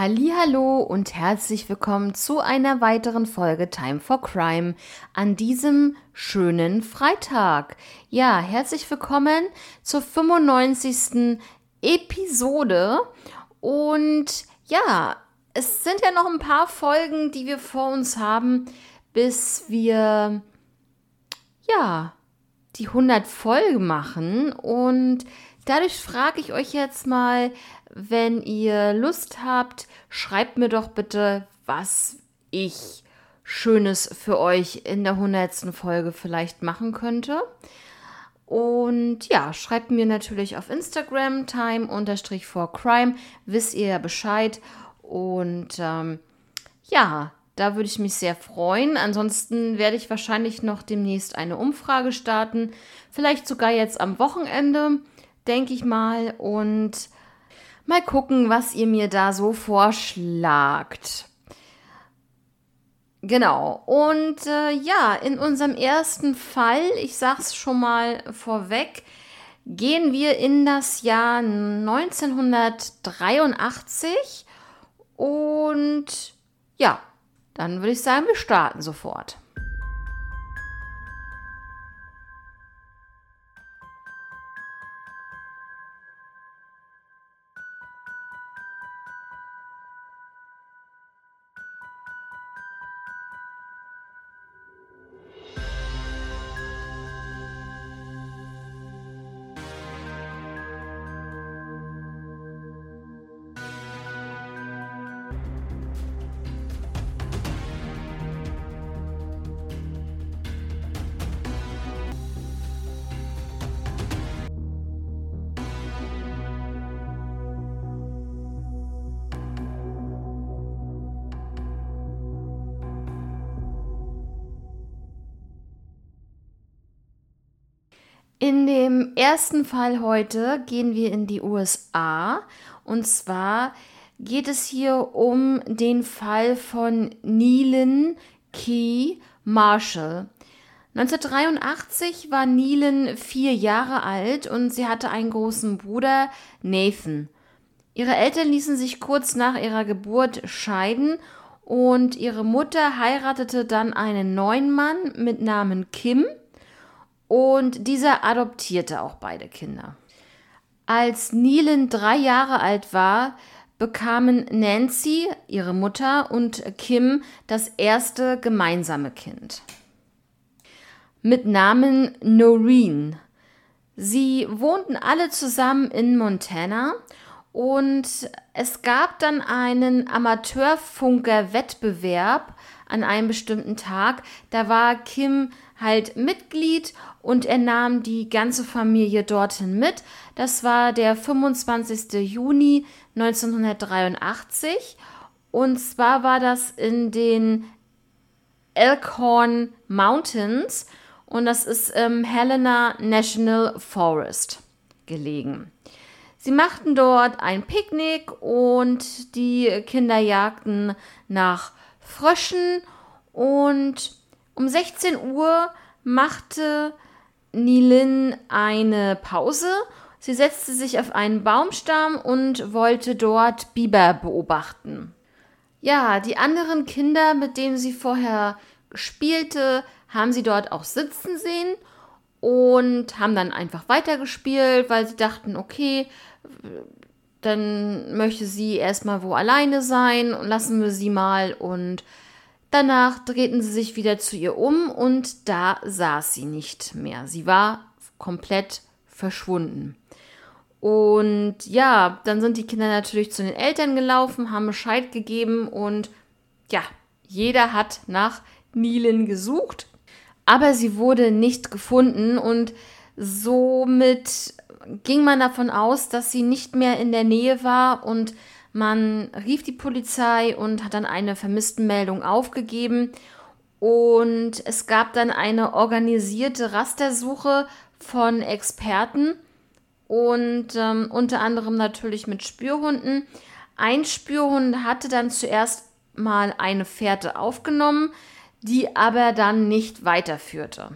Hallo und herzlich willkommen zu einer weiteren Folge Time for Crime an diesem schönen Freitag. Ja, herzlich willkommen zur 95. Episode und ja, es sind ja noch ein paar Folgen, die wir vor uns haben, bis wir ja, die 100 Folgen machen und dadurch frage ich euch jetzt mal, wenn ihr Lust habt, schreibt mir doch bitte, was ich Schönes für euch in der 100. Folge vielleicht machen könnte. Und ja, schreibt mir natürlich auf Instagram time-for-crime, wisst ihr ja Bescheid. Und ähm, ja, da würde ich mich sehr freuen. Ansonsten werde ich wahrscheinlich noch demnächst eine Umfrage starten. Vielleicht sogar jetzt am Wochenende, denke ich mal. Und Mal gucken, was ihr mir da so vorschlagt. Genau. Und äh, ja, in unserem ersten Fall, ich sag's schon mal vorweg, gehen wir in das Jahr 1983 und ja, dann würde ich sagen, wir starten sofort. In dem ersten Fall heute gehen wir in die USA und zwar geht es hier um den Fall von Neelan Key Marshall. 1983 war Neelan vier Jahre alt und sie hatte einen großen Bruder, Nathan. Ihre Eltern ließen sich kurz nach ihrer Geburt scheiden und ihre Mutter heiratete dann einen neuen Mann mit Namen Kim und dieser adoptierte auch beide Kinder. Als Neelan drei Jahre alt war, bekamen Nancy, ihre Mutter, und Kim das erste gemeinsame Kind. Mit Namen Noreen. Sie wohnten alle zusammen in Montana und es gab dann einen Amateurfunker-Wettbewerb an einem bestimmten Tag. Da war Kim halt Mitglied und er nahm die ganze Familie dorthin mit. Das war der 25. Juni 1983 und zwar war das in den Elkhorn Mountains und das ist im Helena National Forest gelegen. Sie machten dort ein Picknick und die Kinder jagten nach Fröschen und um 16 Uhr machte Nilin eine Pause. Sie setzte sich auf einen Baumstamm und wollte dort Biber beobachten. Ja, die anderen Kinder, mit denen sie vorher spielte, haben sie dort auch sitzen sehen und haben dann einfach weitergespielt, weil sie dachten, okay, dann möchte sie erstmal wo alleine sein und lassen wir sie mal und Danach drehten sie sich wieder zu ihr um und da saß sie nicht mehr. Sie war komplett verschwunden. Und ja, dann sind die Kinder natürlich zu den Eltern gelaufen, haben Bescheid gegeben und ja, jeder hat nach Nilen gesucht, aber sie wurde nicht gefunden und somit ging man davon aus, dass sie nicht mehr in der Nähe war und man rief die Polizei und hat dann eine Vermisstenmeldung aufgegeben. Und es gab dann eine organisierte Rastersuche von Experten und ähm, unter anderem natürlich mit Spürhunden. Ein Spürhund hatte dann zuerst mal eine Fährte aufgenommen, die aber dann nicht weiterführte.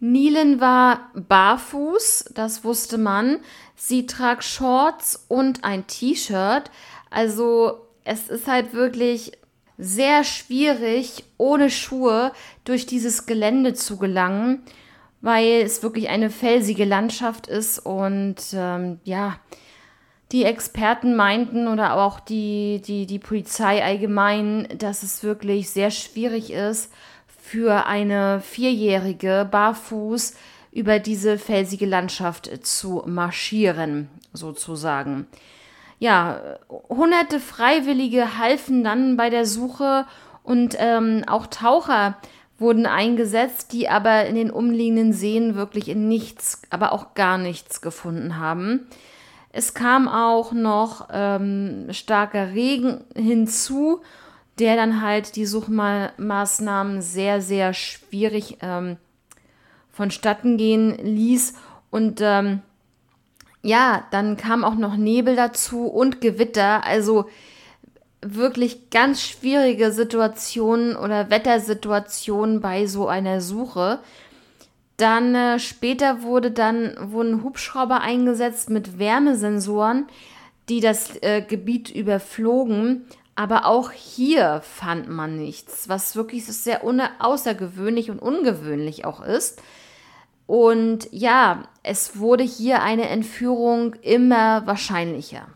Nielen war barfuß, das wusste man. Sie trug Shorts und ein T-Shirt, Also es ist halt wirklich sehr schwierig, ohne Schuhe durch dieses Gelände zu gelangen, weil es wirklich eine felsige Landschaft ist und ähm, ja, die Experten meinten oder auch die, die, die Polizei allgemein, dass es wirklich sehr schwierig ist, für eine Vierjährige barfuß über diese felsige Landschaft zu marschieren, sozusagen. Ja, hunderte Freiwillige halfen dann bei der Suche und ähm, auch Taucher wurden eingesetzt, die aber in den umliegenden Seen wirklich in nichts, aber auch gar nichts gefunden haben. Es kam auch noch ähm, starker Regen hinzu, der dann halt die Suchmaßnahmen sehr, sehr schwierig ähm, vonstatten gehen ließ. Und ähm, ja, dann kam auch noch Nebel dazu und Gewitter. Also wirklich ganz schwierige Situationen oder Wettersituationen bei so einer Suche. Dann äh, später wurde dann wurden Hubschrauber eingesetzt mit Wärmesensoren, die das äh, Gebiet überflogen. Aber auch hier fand man nichts, was wirklich sehr außergewöhnlich und ungewöhnlich auch ist. Und ja, es wurde hier eine Entführung immer wahrscheinlicher.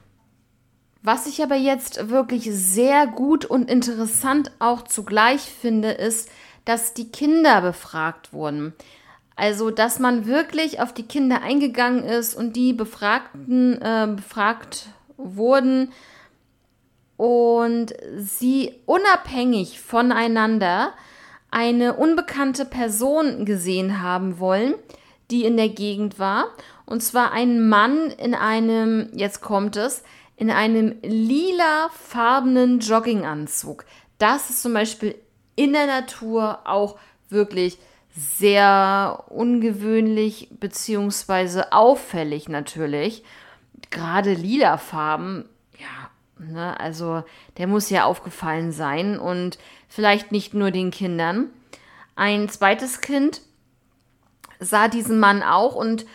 Was ich aber jetzt wirklich sehr gut und interessant auch zugleich finde, ist, dass die Kinder befragt wurden. Also, dass man wirklich auf die Kinder eingegangen ist und die Befragten äh, befragt wurden und sie unabhängig voneinander eine unbekannte Person gesehen haben wollen, die in der Gegend war. Und zwar einen Mann in einem, jetzt kommt es, in einem lilafarbenen Jogginganzug. Das ist zum Beispiel in der Natur auch wirklich sehr ungewöhnlich beziehungsweise auffällig natürlich. Gerade lila Farben, ne, also der muss ja aufgefallen sein und vielleicht nicht nur den Kindern. Ein zweites Kind sah diesen Mann auch und,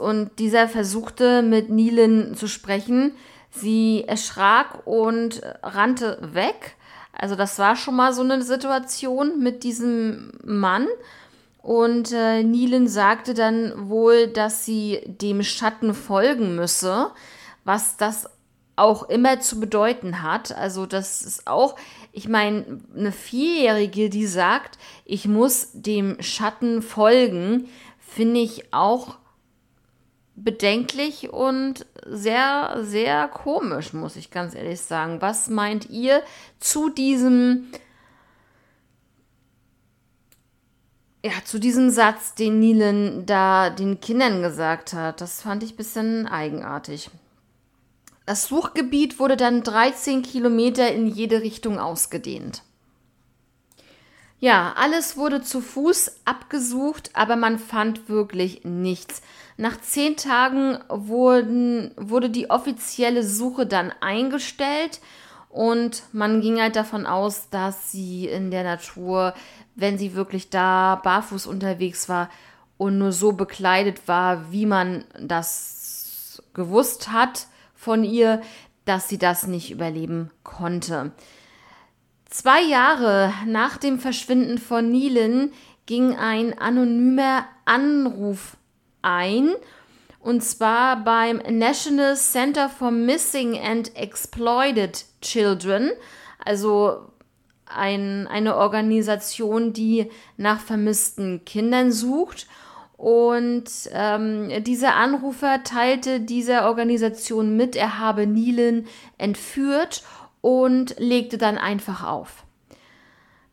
und dieser versuchte mit Nilen zu sprechen. Sie erschrak und rannte weg also das war schon mal so eine Situation mit diesem Mann. Und äh, Nilen sagte dann wohl, dass sie dem Schatten folgen müsse, was das auch immer zu bedeuten hat. Also das ist auch, ich meine, eine Vierjährige, die sagt, ich muss dem Schatten folgen, finde ich auch bedenklich und sehr, sehr komisch, muss ich ganz ehrlich sagen. Was meint ihr zu diesem, ja, zu diesem Satz, den Nilen da den Kindern gesagt hat? Das fand ich ein bisschen eigenartig. Das Suchgebiet wurde dann 13 Kilometer in jede Richtung ausgedehnt. Ja, alles wurde zu Fuß abgesucht, aber man fand wirklich nichts. Nach zehn Tagen wurden, wurde die offizielle Suche dann eingestellt und man ging halt davon aus, dass sie in der Natur, wenn sie wirklich da barfuß unterwegs war und nur so bekleidet war, wie man das gewusst hat von ihr, dass sie das nicht überleben konnte. Zwei Jahre nach dem Verschwinden von Nilen ging ein anonymer Anruf ein. Und zwar beim National Center for Missing and Exploited Children, also ein, eine Organisation, die nach vermissten Kindern sucht. Und ähm, dieser Anrufer teilte dieser Organisation mit, er habe Nilen entführt und legte dann einfach auf.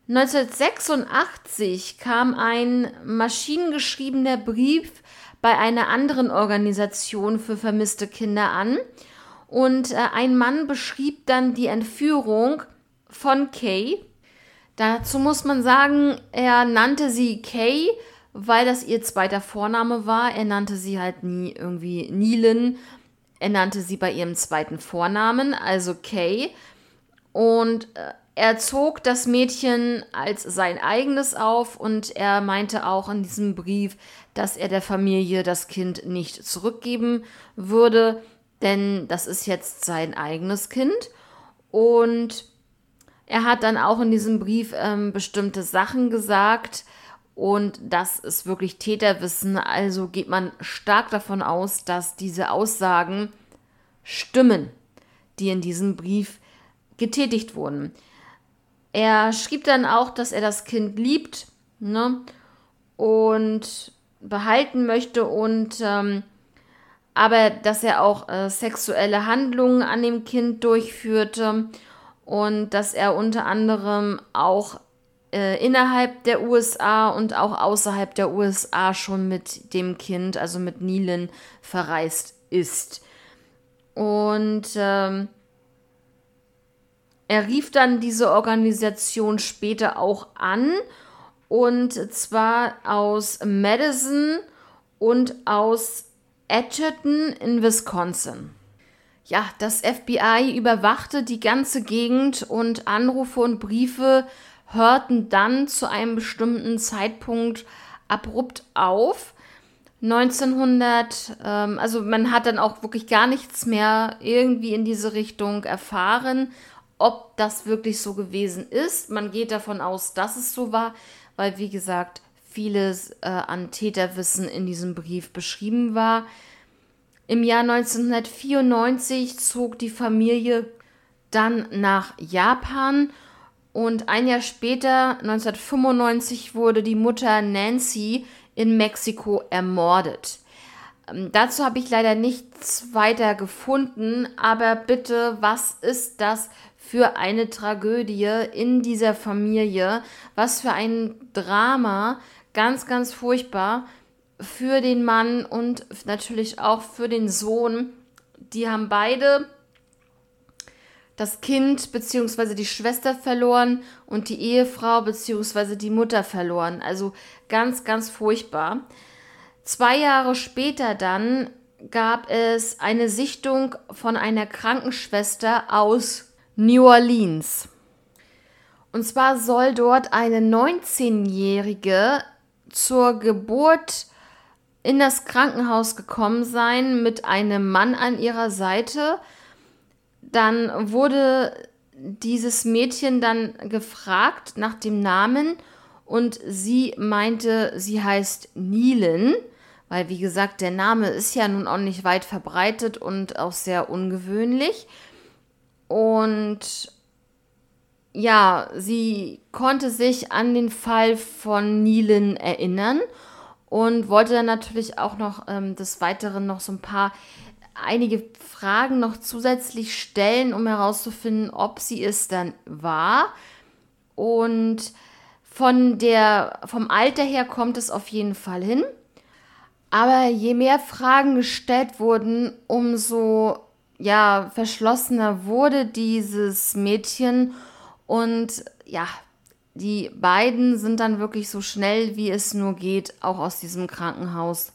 1986 kam ein maschinengeschriebener Brief bei einer anderen Organisation für vermisste Kinder an. Und äh, ein Mann beschrieb dann die Entführung von Kay. Dazu muss man sagen, er nannte sie Kay, weil das ihr zweiter Vorname war. Er nannte sie halt nie irgendwie Nilen. Er nannte sie bei ihrem zweiten Vornamen, also Kay. Und äh, er zog das Mädchen als sein eigenes auf und er meinte auch in diesem Brief, dass er der Familie das Kind nicht zurückgeben würde. denn das ist jetzt sein eigenes Kind. Und er hat dann auch in diesem Brief ähm, bestimmte Sachen gesagt und das ist wirklich Täterwissen. Also geht man stark davon aus, dass diese Aussagen stimmen, die in diesem Brief getätigt wurden. Er schrieb dann auch, dass er das Kind liebt ne, und behalten möchte und ähm, aber dass er auch äh, sexuelle Handlungen an dem Kind durchführte und dass er unter anderem auch äh, innerhalb der USA und auch außerhalb der USA schon mit dem Kind, also mit Nilen, verreist ist. Und ähm, er rief dann diese Organisation später auch an und zwar aus Madison und aus Edgerton in Wisconsin. Ja, das FBI überwachte die ganze Gegend und Anrufe und Briefe hörten dann zu einem bestimmten Zeitpunkt abrupt auf. 1900, ähm, also man hat dann auch wirklich gar nichts mehr irgendwie in diese Richtung erfahren, ob das wirklich so gewesen ist. Man geht davon aus, dass es so war, weil wie gesagt vieles äh, an Täterwissen in diesem Brief beschrieben war. Im Jahr 1994 zog die Familie dann nach Japan und ein Jahr später, 1995, wurde die Mutter Nancy in Mexiko ermordet. Ähm, dazu habe ich leider nichts weiter gefunden, aber bitte, was ist das für eine Tragödie in dieser Familie? Was für ein Drama, ganz, ganz furchtbar für den Mann und natürlich auch für den Sohn. Die haben beide das Kind bzw. die Schwester verloren und die Ehefrau bzw. die Mutter verloren. Also ganz, ganz furchtbar. Zwei Jahre später dann gab es eine Sichtung von einer Krankenschwester aus New Orleans. Und zwar soll dort eine 19-Jährige zur Geburt in das Krankenhaus gekommen sein mit einem Mann an ihrer Seite. Dann wurde dieses Mädchen dann gefragt nach dem Namen und sie meinte, sie heißt Nilen, weil wie gesagt, der Name ist ja nun auch nicht weit verbreitet und auch sehr ungewöhnlich. Und ja, sie konnte sich an den Fall von Nilen erinnern und wollte dann natürlich auch noch ähm, des Weiteren noch so ein paar einige Fragen noch zusätzlich stellen, um herauszufinden, ob sie es dann war. Und von der, vom Alter her kommt es auf jeden Fall hin. Aber je mehr Fragen gestellt wurden, umso ja, verschlossener wurde dieses Mädchen. Und ja, die beiden sind dann wirklich so schnell, wie es nur geht, auch aus diesem Krankenhaus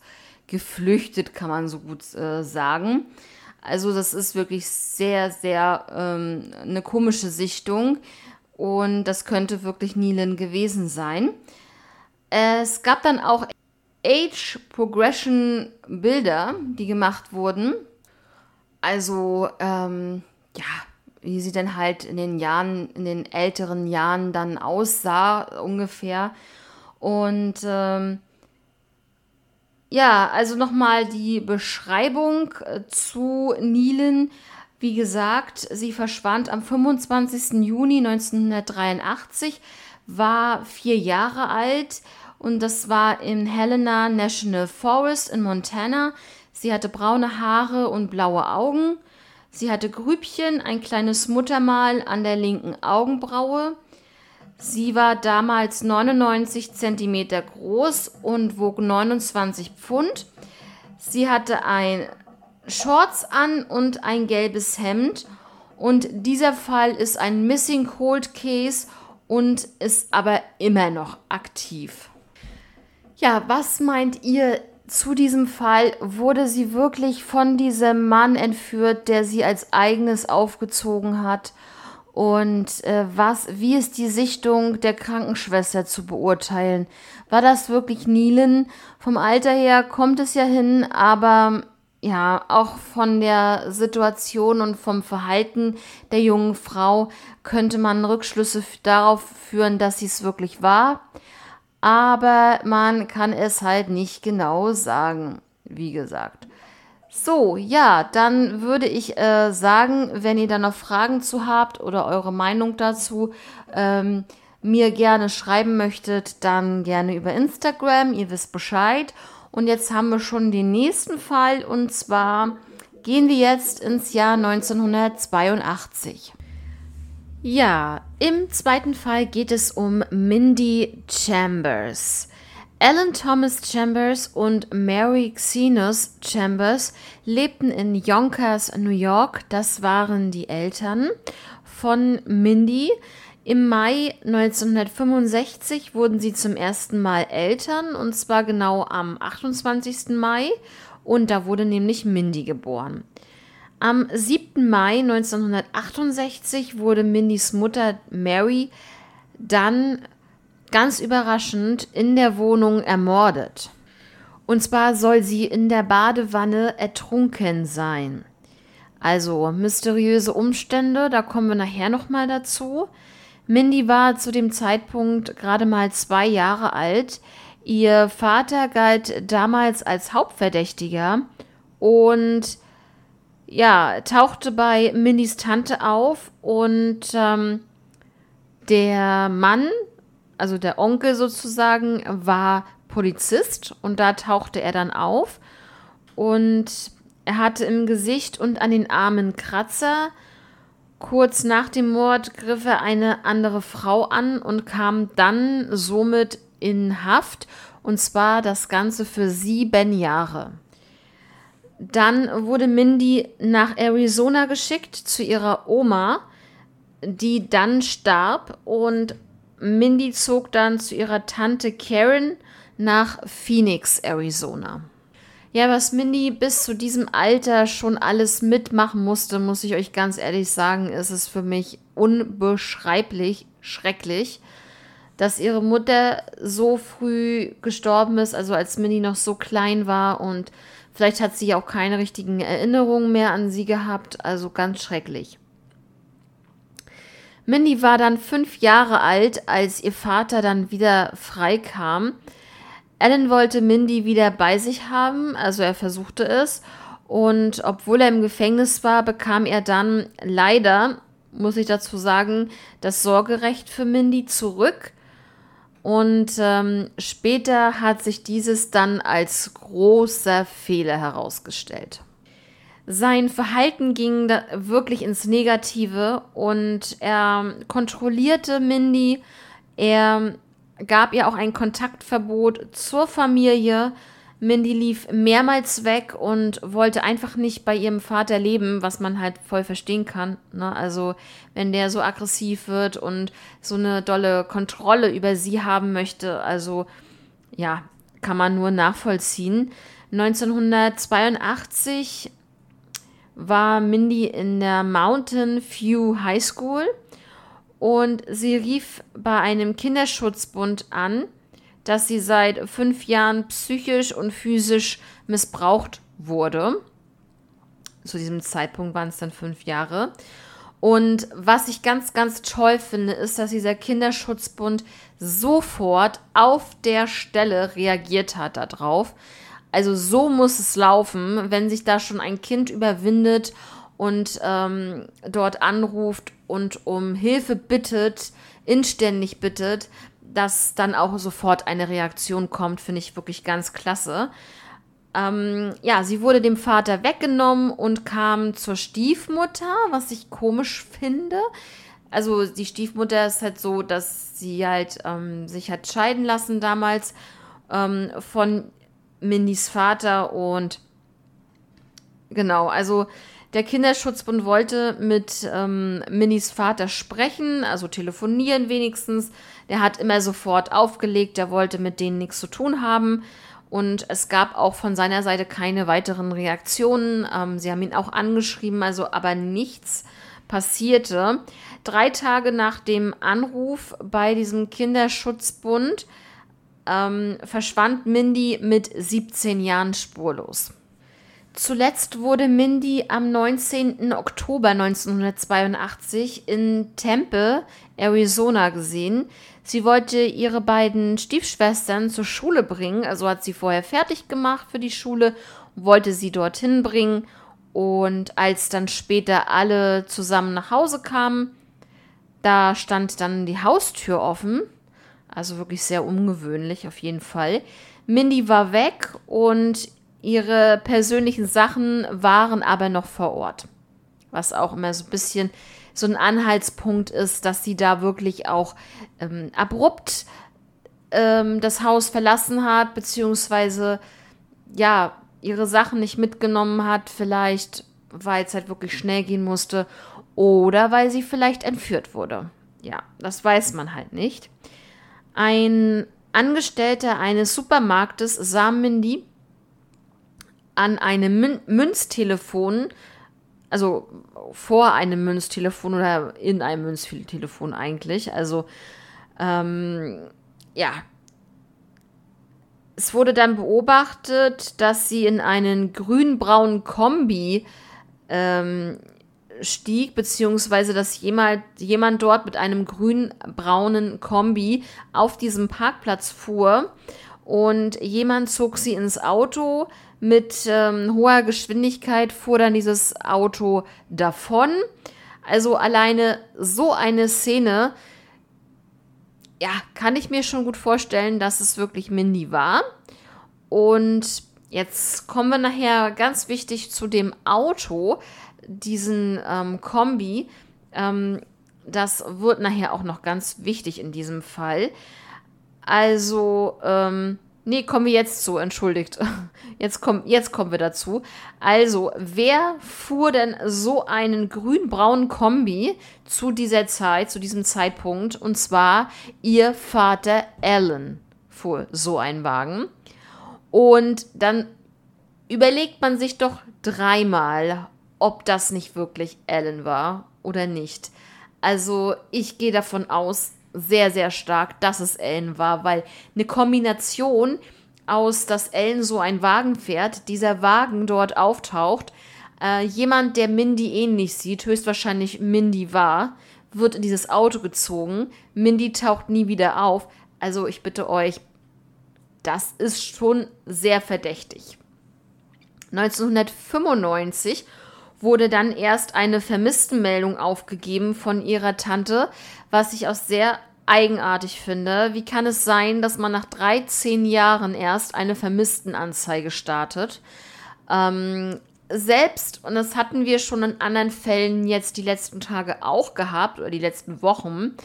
geflüchtet, kann man so gut äh, sagen. Also das ist wirklich sehr, sehr ähm, eine komische Sichtung und das könnte wirklich Nilen gewesen sein. Es gab dann auch Age Progression Bilder, die gemacht wurden. Also ähm, ja, wie sie denn halt in den Jahren, in den älteren Jahren dann aussah, ungefähr. Und ähm, ja, also nochmal die Beschreibung äh, zu Nilen. Wie gesagt, sie verschwand am 25. Juni 1983, war vier Jahre alt und das war im Helena National Forest in Montana. Sie hatte braune Haare und blaue Augen. Sie hatte Grübchen, ein kleines Muttermal an der linken Augenbraue. Sie war damals 99 cm groß und wog 29 Pfund. Sie hatte ein Shorts an und ein gelbes Hemd. Und dieser Fall ist ein Missing Cold Case und ist aber immer noch aktiv. Ja, was meint ihr zu diesem Fall wurde sie wirklich von diesem Mann entführt, der sie als eigenes aufgezogen hat. Und äh, was, wie ist die Sichtung der Krankenschwester zu beurteilen? War das wirklich Nilen? Vom Alter her kommt es ja hin, aber ja, auch von der Situation und vom Verhalten der jungen Frau könnte man Rückschlüsse darauf führen, dass sie es wirklich war. Aber man kann es halt nicht genau sagen, wie gesagt. So, ja, dann würde ich äh, sagen, wenn ihr da noch Fragen zu habt oder eure Meinung dazu ähm, mir gerne schreiben möchtet, dann gerne über Instagram, ihr wisst Bescheid. Und jetzt haben wir schon den nächsten Fall und zwar gehen wir jetzt ins Jahr 1982. Ja, im zweiten Fall geht es um Mindy Chambers. Alan Thomas Chambers und Mary Xenos Chambers lebten in Yonkers, New York. Das waren die Eltern von Mindy. Im Mai 1965 wurden sie zum ersten Mal Eltern und zwar genau am 28. Mai und da wurde nämlich Mindy geboren. Am 7. Mai 1968 wurde Mindys Mutter Mary dann ganz überraschend in der Wohnung ermordet. Und zwar soll sie in der Badewanne ertrunken sein. Also mysteriöse Umstände, da kommen wir nachher nochmal dazu. Mindy war zu dem Zeitpunkt gerade mal zwei Jahre alt. Ihr Vater galt damals als Hauptverdächtiger und ja, tauchte bei Mindys Tante auf und ähm, der Mann, also der Onkel sozusagen, war Polizist und da tauchte er dann auf und er hatte im Gesicht und an den Armen Kratzer, Kurz nach dem Mord griff er eine andere Frau an und kam dann somit in Haft, und zwar das Ganze für sieben Jahre. Dann wurde Mindy nach Arizona geschickt zu ihrer Oma, die dann starb, und Mindy zog dann zu ihrer Tante Karen nach Phoenix, Arizona. Ja, was Mindy bis zu diesem Alter schon alles mitmachen musste, muss ich euch ganz ehrlich sagen, ist es für mich unbeschreiblich schrecklich, dass ihre Mutter so früh gestorben ist, also als Mindy noch so klein war und vielleicht hat sie auch keine richtigen Erinnerungen mehr an sie gehabt, also ganz schrecklich. Mindy war dann fünf Jahre alt, als ihr Vater dann wieder freikam. Alan wollte Mindy wieder bei sich haben, also er versuchte es. Und obwohl er im Gefängnis war, bekam er dann leider, muss ich dazu sagen, das Sorgerecht für Mindy zurück. Und ähm, später hat sich dieses dann als großer Fehler herausgestellt. Sein Verhalten ging wirklich ins Negative und er kontrollierte Mindy. Er gab ihr auch ein Kontaktverbot zur Familie. Mindy lief mehrmals weg und wollte einfach nicht bei ihrem Vater leben, was man halt voll verstehen kann. Ne? Also wenn der so aggressiv wird und so eine dolle Kontrolle über sie haben möchte, also ja, kann man nur nachvollziehen. 1982 war Mindy in der Mountain View High School und sie rief bei einem Kinderschutzbund an, dass sie seit fünf Jahren psychisch und physisch missbraucht wurde. Zu diesem Zeitpunkt waren es dann fünf Jahre. Und was ich ganz, ganz toll finde, ist, dass dieser Kinderschutzbund sofort auf der Stelle reagiert hat darauf. Also so muss es laufen, wenn sich da schon ein Kind überwindet und ähm, dort anruft und um Hilfe bittet, inständig bittet, dass dann auch sofort eine Reaktion kommt, finde ich wirklich ganz klasse. Ähm, ja, sie wurde dem Vater weggenommen und kam zur Stiefmutter, was ich komisch finde. Also die Stiefmutter ist halt so, dass sie halt ähm, sich hat scheiden lassen damals ähm, von Mindys Vater und genau, also der Kinderschutzbund wollte mit ähm, Minis Vater sprechen, also telefonieren wenigstens. Der hat immer sofort aufgelegt, der wollte mit denen nichts zu tun haben. Und es gab auch von seiner Seite keine weiteren Reaktionen. Ähm, sie haben ihn auch angeschrieben, also aber nichts passierte. Drei Tage nach dem Anruf bei diesem Kinderschutzbund ähm, verschwand Mindy mit 17 Jahren spurlos. Zuletzt wurde Mindy am 19. Oktober 1982 in Tempe, Arizona gesehen. Sie wollte ihre beiden Stiefschwestern zur Schule bringen, also hat sie vorher fertig gemacht für die Schule, wollte sie dorthin bringen und als dann später alle zusammen nach Hause kamen, da stand dann die Haustür offen, also wirklich sehr ungewöhnlich auf jeden Fall. Mindy war weg und Ihre persönlichen Sachen waren aber noch vor Ort. Was auch immer so ein bisschen so ein Anhaltspunkt ist, dass sie da wirklich auch ähm, abrupt ähm, das Haus verlassen hat, beziehungsweise ja, ihre Sachen nicht mitgenommen hat, vielleicht weil es halt wirklich schnell gehen musste oder weil sie vielleicht entführt wurde. Ja, das weiß man halt nicht. Ein Angestellter eines Supermarktes sah Mindy an einem Mün Münztelefon, also vor einem Münztelefon oder in einem Münztelefon eigentlich. Also ähm, ja. Es wurde dann beobachtet, dass sie in einen grün-braunen Kombi ähm, stieg, beziehungsweise dass jemand, jemand dort mit einem grün-braunen Kombi auf diesem Parkplatz fuhr und jemand zog sie ins Auto, mit ähm, hoher Geschwindigkeit fuhr dann dieses Auto davon. Also alleine so eine Szene, ja, kann ich mir schon gut vorstellen, dass es wirklich Mindy war. Und jetzt kommen wir nachher ganz wichtig zu dem Auto, diesen ähm, Kombi. Ähm, das wird nachher auch noch ganz wichtig in diesem Fall. Also, ähm, Nee, kommen wir jetzt zu, entschuldigt. Jetzt, komm, jetzt kommen wir dazu. Also, wer fuhr denn so einen grün-braunen Kombi zu dieser Zeit, zu diesem Zeitpunkt? Und zwar ihr Vater Alan fuhr so einen Wagen. Und dann überlegt man sich doch dreimal, ob das nicht wirklich Alan war oder nicht. Also, ich gehe davon aus, sehr, sehr stark, dass es Ellen war, weil eine Kombination aus, dass Ellen so einen Wagen fährt, dieser Wagen dort auftaucht, äh, jemand, der Mindy ähnlich sieht, höchstwahrscheinlich Mindy war, wird in dieses Auto gezogen, Mindy taucht nie wieder auf. Also ich bitte euch, das ist schon sehr verdächtig. 1995 wurde dann erst eine Vermisstenmeldung aufgegeben von ihrer Tante, was ich auch sehr eigenartig finde. Wie kann es sein, dass man nach 13 Jahren erst eine Vermisstenanzeige startet? Ähm, selbst, und das hatten wir schon in anderen Fällen jetzt die letzten Tage auch gehabt oder die letzten Wochen,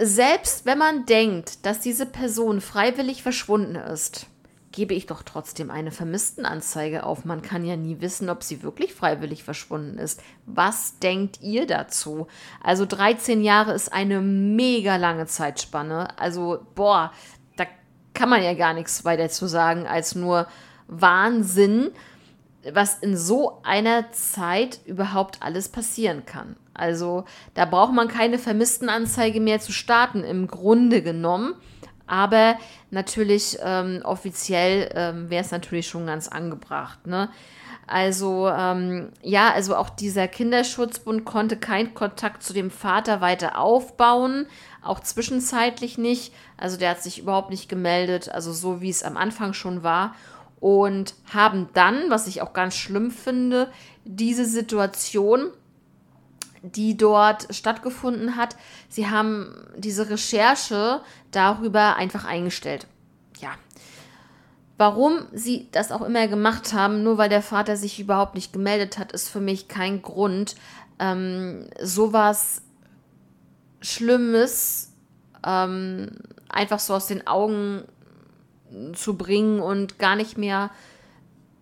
selbst wenn man denkt, dass diese Person freiwillig verschwunden ist, gebe ich doch trotzdem eine Vermisstenanzeige auf. Man kann ja nie wissen, ob sie wirklich freiwillig verschwunden ist. Was denkt ihr dazu? Also 13 Jahre ist eine mega lange Zeitspanne. Also, boah, da kann man ja gar nichts weiter zu sagen als nur Wahnsinn, was in so einer Zeit überhaupt alles passieren kann. Also, da braucht man keine Vermisstenanzeige mehr zu starten, im Grunde genommen aber natürlich ähm, offiziell ähm, wäre es natürlich schon ganz angebracht. Ne? Also ähm, ja, also auch dieser Kinderschutzbund konnte keinen Kontakt zu dem Vater weiter aufbauen, auch zwischenzeitlich nicht. Also der hat sich überhaupt nicht gemeldet, also so wie es am Anfang schon war. Und haben dann, was ich auch ganz schlimm finde, diese Situation die dort stattgefunden hat. Sie haben diese Recherche darüber einfach eingestellt. Ja. Warum sie das auch immer gemacht haben, nur weil der Vater sich überhaupt nicht gemeldet hat, ist für mich kein Grund, ähm, sowas Schlimmes ähm, einfach so aus den Augen zu bringen und gar nicht mehr,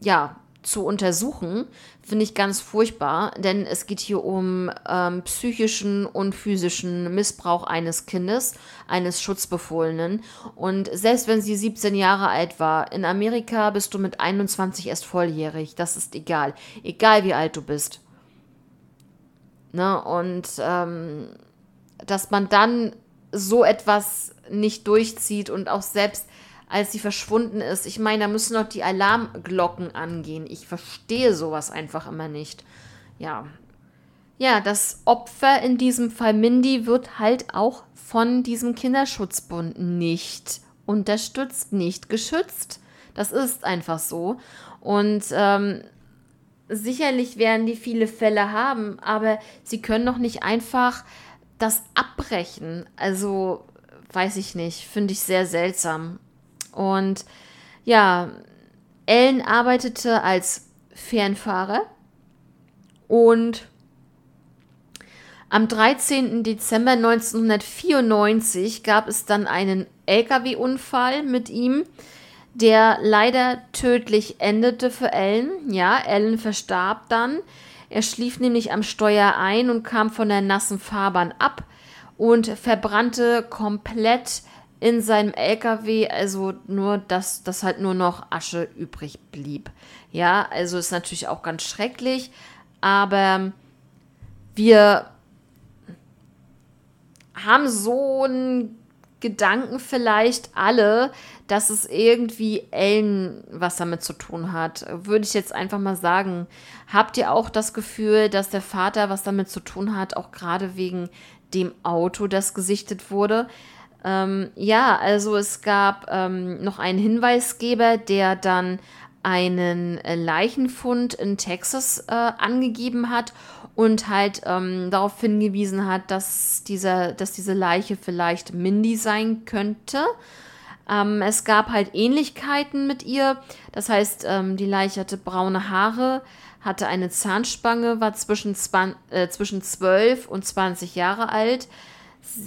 ja, zu untersuchen, finde ich ganz furchtbar, denn es geht hier um ähm, psychischen und physischen Missbrauch eines Kindes, eines Schutzbefohlenen. Und selbst wenn sie 17 Jahre alt war, in Amerika bist du mit 21 erst volljährig. Das ist egal. Egal wie alt du bist. Ne? Und ähm, dass man dann so etwas nicht durchzieht und auch selbst als sie verschwunden ist. Ich meine, da müssen doch die Alarmglocken angehen. Ich verstehe sowas einfach immer nicht. Ja. Ja, das Opfer in diesem Fall Mindy wird halt auch von diesem Kinderschutzbund nicht unterstützt, nicht geschützt. Das ist einfach so. Und ähm, sicherlich werden die viele Fälle haben, aber sie können doch nicht einfach das abbrechen. Also weiß ich nicht, finde ich sehr seltsam. Und ja, Ellen arbeitete als Fernfahrer und am 13. Dezember 1994 gab es dann einen Lkw-Unfall mit ihm, der leider tödlich endete für Ellen. Ja, Ellen verstarb dann. Er schlief nämlich am Steuer ein und kam von der nassen Fahrbahn ab und verbrannte komplett in seinem LKW, also nur, dass, dass halt nur noch Asche übrig blieb. Ja, also ist natürlich auch ganz schrecklich, aber wir haben so einen Gedanken vielleicht alle, dass es irgendwie Ellen was damit zu tun hat. Würde ich jetzt einfach mal sagen. Habt ihr auch das Gefühl, dass der Vater was damit zu tun hat, auch gerade wegen dem Auto, das gesichtet wurde? Ähm, ja, also es gab ähm, noch einen Hinweisgeber, der dann einen äh, Leichenfund in Texas äh, angegeben hat und halt ähm, darauf hingewiesen hat, dass, dieser, dass diese Leiche vielleicht Mindy sein könnte. Ähm, es gab halt Ähnlichkeiten mit ihr. Das heißt, ähm, die Leiche hatte braune Haare, hatte eine Zahnspange, war zwischen, äh, zwischen 12 und 20 Jahre alt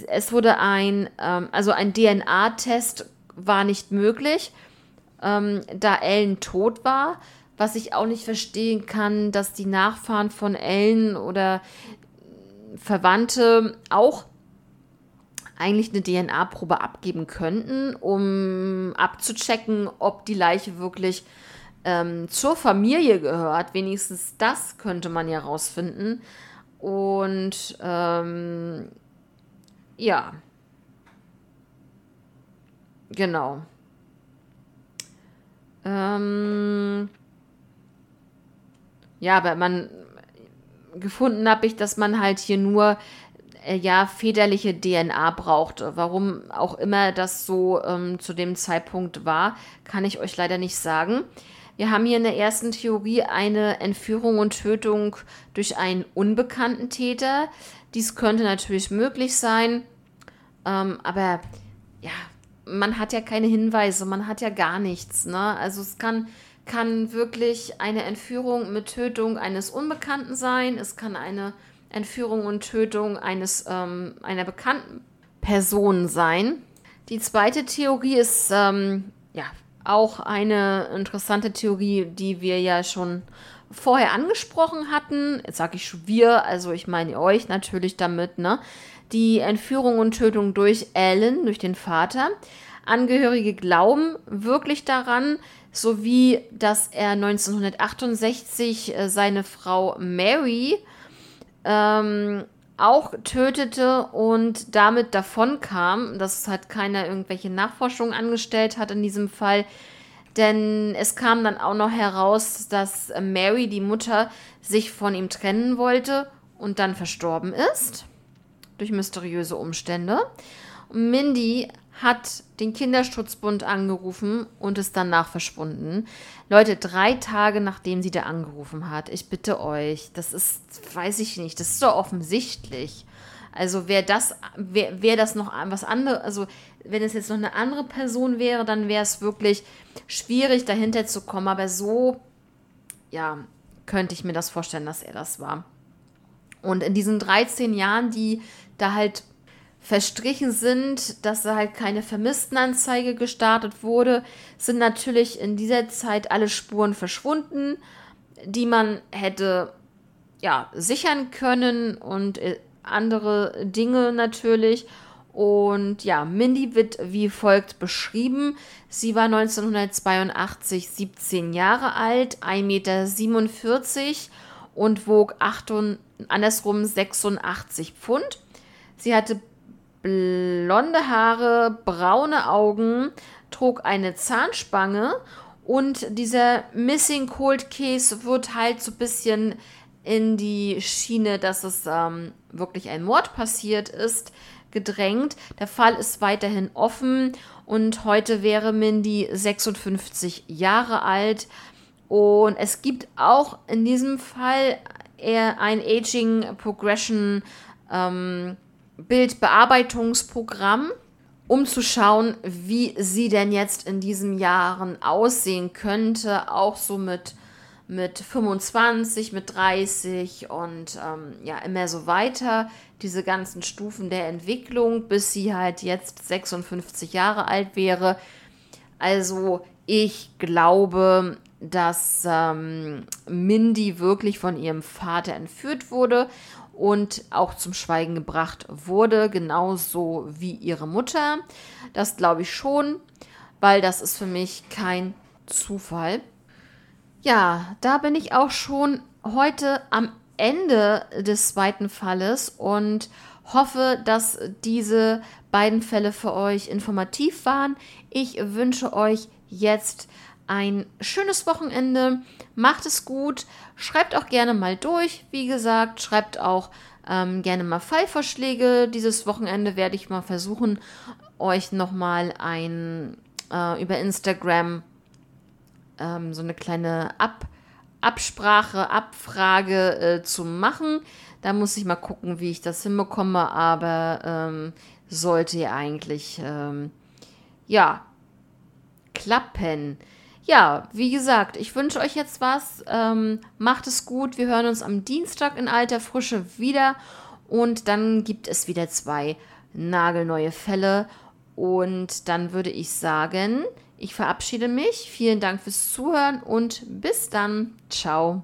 es wurde ein, ähm, also ein DNA-Test war nicht möglich, ähm, da Ellen tot war. Was ich auch nicht verstehen kann, dass die Nachfahren von Ellen oder Verwandte auch eigentlich eine DNA-Probe abgeben könnten, um abzuchecken, ob die Leiche wirklich ähm, zur Familie gehört. Wenigstens das könnte man ja rausfinden. Und ähm, ja. Genau. Ähm, ja, aber man gefunden habe ich, dass man halt hier nur äh, ja väterliche DNA brauchte. Warum auch immer das so ähm, zu dem Zeitpunkt war, kann ich euch leider nicht sagen. Wir haben hier in der ersten Theorie eine Entführung und Tötung durch einen unbekannten Täter. Dies könnte natürlich möglich sein. Ähm, aber ja, man hat ja keine Hinweise, man hat ja gar nichts. Ne? Also es kann, kann wirklich eine Entführung mit Tötung eines Unbekannten sein. Es kann eine Entführung und Tötung eines ähm, einer bekannten Person sein. Die zweite Theorie ist ähm, ja auch eine interessante Theorie, die wir ja schon vorher angesprochen hatten. Jetzt sage ich wir, also ich meine euch natürlich damit, ne? die Entführung und Tötung durch Alan, durch den Vater. Angehörige glauben wirklich daran, sowie dass er 1968 äh, seine Frau Mary ähm, auch tötete und damit davonkam, dass halt keiner irgendwelche Nachforschungen angestellt hat in diesem Fall. Denn es kam dann auch noch heraus, dass Mary, die Mutter, sich von ihm trennen wollte und dann verstorben ist durch mysteriöse Umstände. Mindy hat den Kinderschutzbund angerufen und ist danach verschwunden. Leute, drei Tage nachdem sie da angerufen hat. Ich bitte euch, das ist, weiß ich nicht, das ist so offensichtlich. Also wäre das, wäre wär das noch was anderes, also wenn es jetzt noch eine andere Person wäre, dann wäre es wirklich schwierig, dahinter zu kommen. Aber so, ja, könnte ich mir das vorstellen, dass er das war. Und in diesen 13 Jahren, die da halt verstrichen sind, dass da halt keine Vermisstenanzeige gestartet wurde, sind natürlich in dieser Zeit alle Spuren verschwunden, die man hätte ja sichern können und äh, andere Dinge natürlich. Und ja, Mindy wird wie folgt beschrieben. Sie war 1982 17 Jahre alt, 1,47 Meter und wog 8, andersrum 86 Pfund. Sie hatte blonde Haare, braune Augen, trug eine Zahnspange und dieser Missing Cold Case wird halt so ein bisschen in die Schiene, dass es ähm, wirklich ein Mord passiert ist, gedrängt. Der Fall ist weiterhin offen und heute wäre Mindy 56 Jahre alt. Und es gibt auch in diesem Fall eher ein Aging Progression ähm, Bildbearbeitungsprogramm, um zu schauen, wie sie denn jetzt in diesen Jahren aussehen könnte, auch so mit mit 25, mit 30 und ähm, ja, immer so weiter. Diese ganzen Stufen der Entwicklung, bis sie halt jetzt 56 Jahre alt wäre. Also ich glaube, dass ähm, Mindy wirklich von ihrem Vater entführt wurde und auch zum Schweigen gebracht wurde, genauso wie ihre Mutter. Das glaube ich schon, weil das ist für mich kein Zufall. Ja, da bin ich auch schon heute am Ende des zweiten Falles und hoffe, dass diese beiden Fälle für euch informativ waren. Ich wünsche euch jetzt ein schönes Wochenende. Macht es gut. Schreibt auch gerne mal durch. Wie gesagt, schreibt auch ähm, gerne mal Fallvorschläge. Dieses Wochenende werde ich mal versuchen, euch nochmal ein äh, über Instagram ähm, so eine kleine Ab Absprache, Abfrage äh, zu machen. Da muss ich mal gucken, wie ich das hinbekomme, aber ähm, sollte ja eigentlich, ähm, ja, klappen. Ja, wie gesagt, ich wünsche euch jetzt was. Ähm, macht es gut. Wir hören uns am Dienstag in alter Frische wieder. Und dann gibt es wieder zwei nagelneue Fälle. Und dann würde ich sagen, ich verabschiede mich. Vielen Dank fürs Zuhören und bis dann. Ciao.